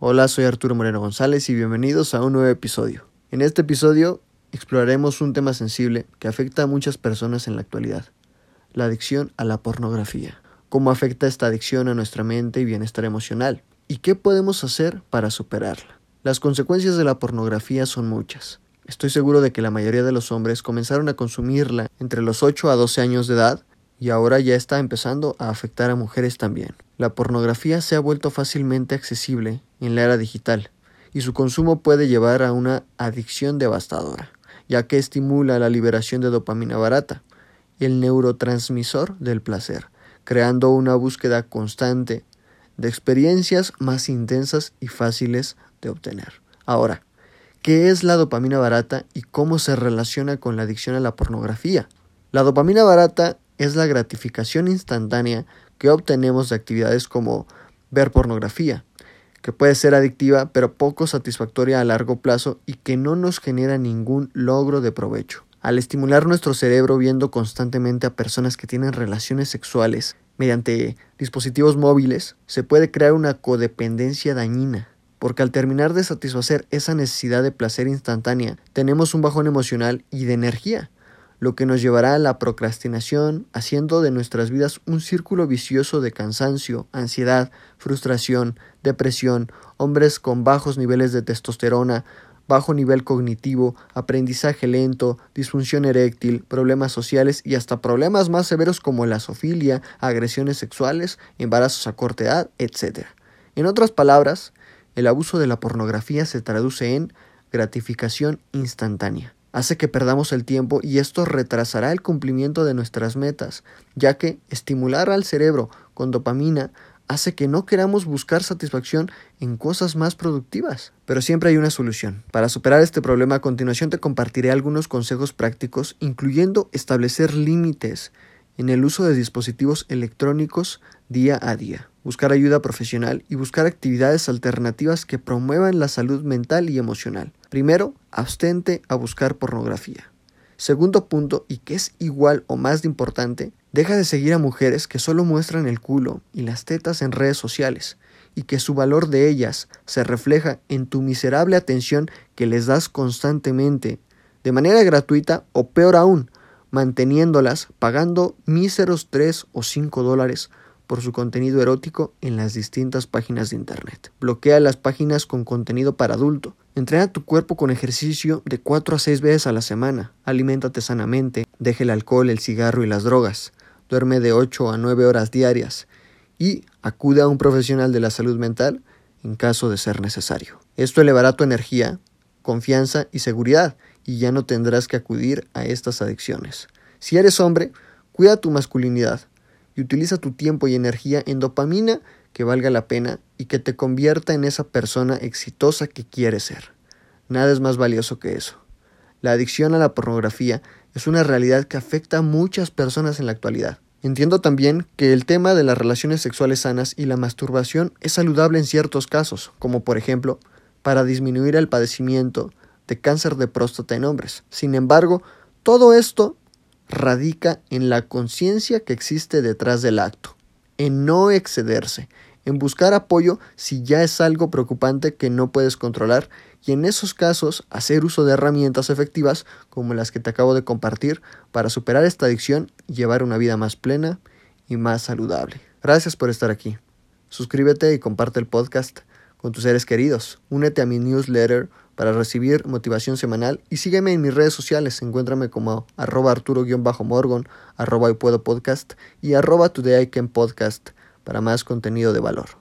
Hola, soy Arturo Moreno González y bienvenidos a un nuevo episodio. En este episodio exploraremos un tema sensible que afecta a muchas personas en la actualidad, la adicción a la pornografía. Cómo afecta esta adicción a nuestra mente y bienestar emocional y qué podemos hacer para superarla. Las consecuencias de la pornografía son muchas. Estoy seguro de que la mayoría de los hombres comenzaron a consumirla entre los 8 a 12 años de edad y ahora ya está empezando a afectar a mujeres también. La pornografía se ha vuelto fácilmente accesible en la era digital y su consumo puede llevar a una adicción devastadora, ya que estimula la liberación de dopamina barata, el neurotransmisor del placer, creando una búsqueda constante de experiencias más intensas y fáciles de obtener. Ahora, ¿qué es la dopamina barata y cómo se relaciona con la adicción a la pornografía? La dopamina barata es la gratificación instantánea que obtenemos de actividades como ver pornografía, que puede ser adictiva pero poco satisfactoria a largo plazo y que no nos genera ningún logro de provecho. Al estimular nuestro cerebro viendo constantemente a personas que tienen relaciones sexuales mediante dispositivos móviles, se puede crear una codependencia dañina, porque al terminar de satisfacer esa necesidad de placer instantánea, tenemos un bajón emocional y de energía, lo que nos llevará a la procrastinación, haciendo de nuestras vidas un círculo vicioso de cansancio, ansiedad, frustración, depresión, hombres con bajos niveles de testosterona, bajo nivel cognitivo, aprendizaje lento, disfunción eréctil, problemas sociales y hasta problemas más severos como la zoofilia, agresiones sexuales, embarazos a corta edad, etc. En otras palabras, el abuso de la pornografía se traduce en gratificación instantánea hace que perdamos el tiempo y esto retrasará el cumplimiento de nuestras metas, ya que estimular al cerebro con dopamina hace que no queramos buscar satisfacción en cosas más productivas. Pero siempre hay una solución. Para superar este problema a continuación te compartiré algunos consejos prácticos, incluyendo establecer límites en el uso de dispositivos electrónicos día a día, buscar ayuda profesional y buscar actividades alternativas que promuevan la salud mental y emocional. Primero, abstente a buscar pornografía. Segundo punto, y que es igual o más de importante, deja de seguir a mujeres que solo muestran el culo y las tetas en redes sociales, y que su valor de ellas se refleja en tu miserable atención que les das constantemente, de manera gratuita o peor aún, manteniéndolas pagando míseros 3 o 5 dólares por su contenido erótico en las distintas páginas de Internet. Bloquea las páginas con contenido para adulto. Entrena tu cuerpo con ejercicio de 4 a 6 veces a la semana. Aliméntate sanamente. Deje el alcohol, el cigarro y las drogas. Duerme de 8 a 9 horas diarias. Y acude a un profesional de la salud mental en caso de ser necesario. Esto elevará tu energía, confianza y seguridad y ya no tendrás que acudir a estas adicciones. Si eres hombre, cuida tu masculinidad y utiliza tu tiempo y energía en dopamina que valga la pena y que te convierta en esa persona exitosa que quieres ser. Nada es más valioso que eso. La adicción a la pornografía es una realidad que afecta a muchas personas en la actualidad. Entiendo también que el tema de las relaciones sexuales sanas y la masturbación es saludable en ciertos casos, como por ejemplo, para disminuir el padecimiento de cáncer de próstata en hombres. Sin embargo, todo esto radica en la conciencia que existe detrás del acto, en no excederse, en buscar apoyo si ya es algo preocupante que no puedes controlar y en esos casos hacer uso de herramientas efectivas como las que te acabo de compartir para superar esta adicción y llevar una vida más plena y más saludable. Gracias por estar aquí. Suscríbete y comparte el podcast con tus seres queridos. Únete a mi newsletter para recibir motivación semanal y sígueme en mis redes sociales. Encuéntrame como arroba arturo-morgon, arroba y puedo podcast y arroba today I can podcast para más contenido de valor.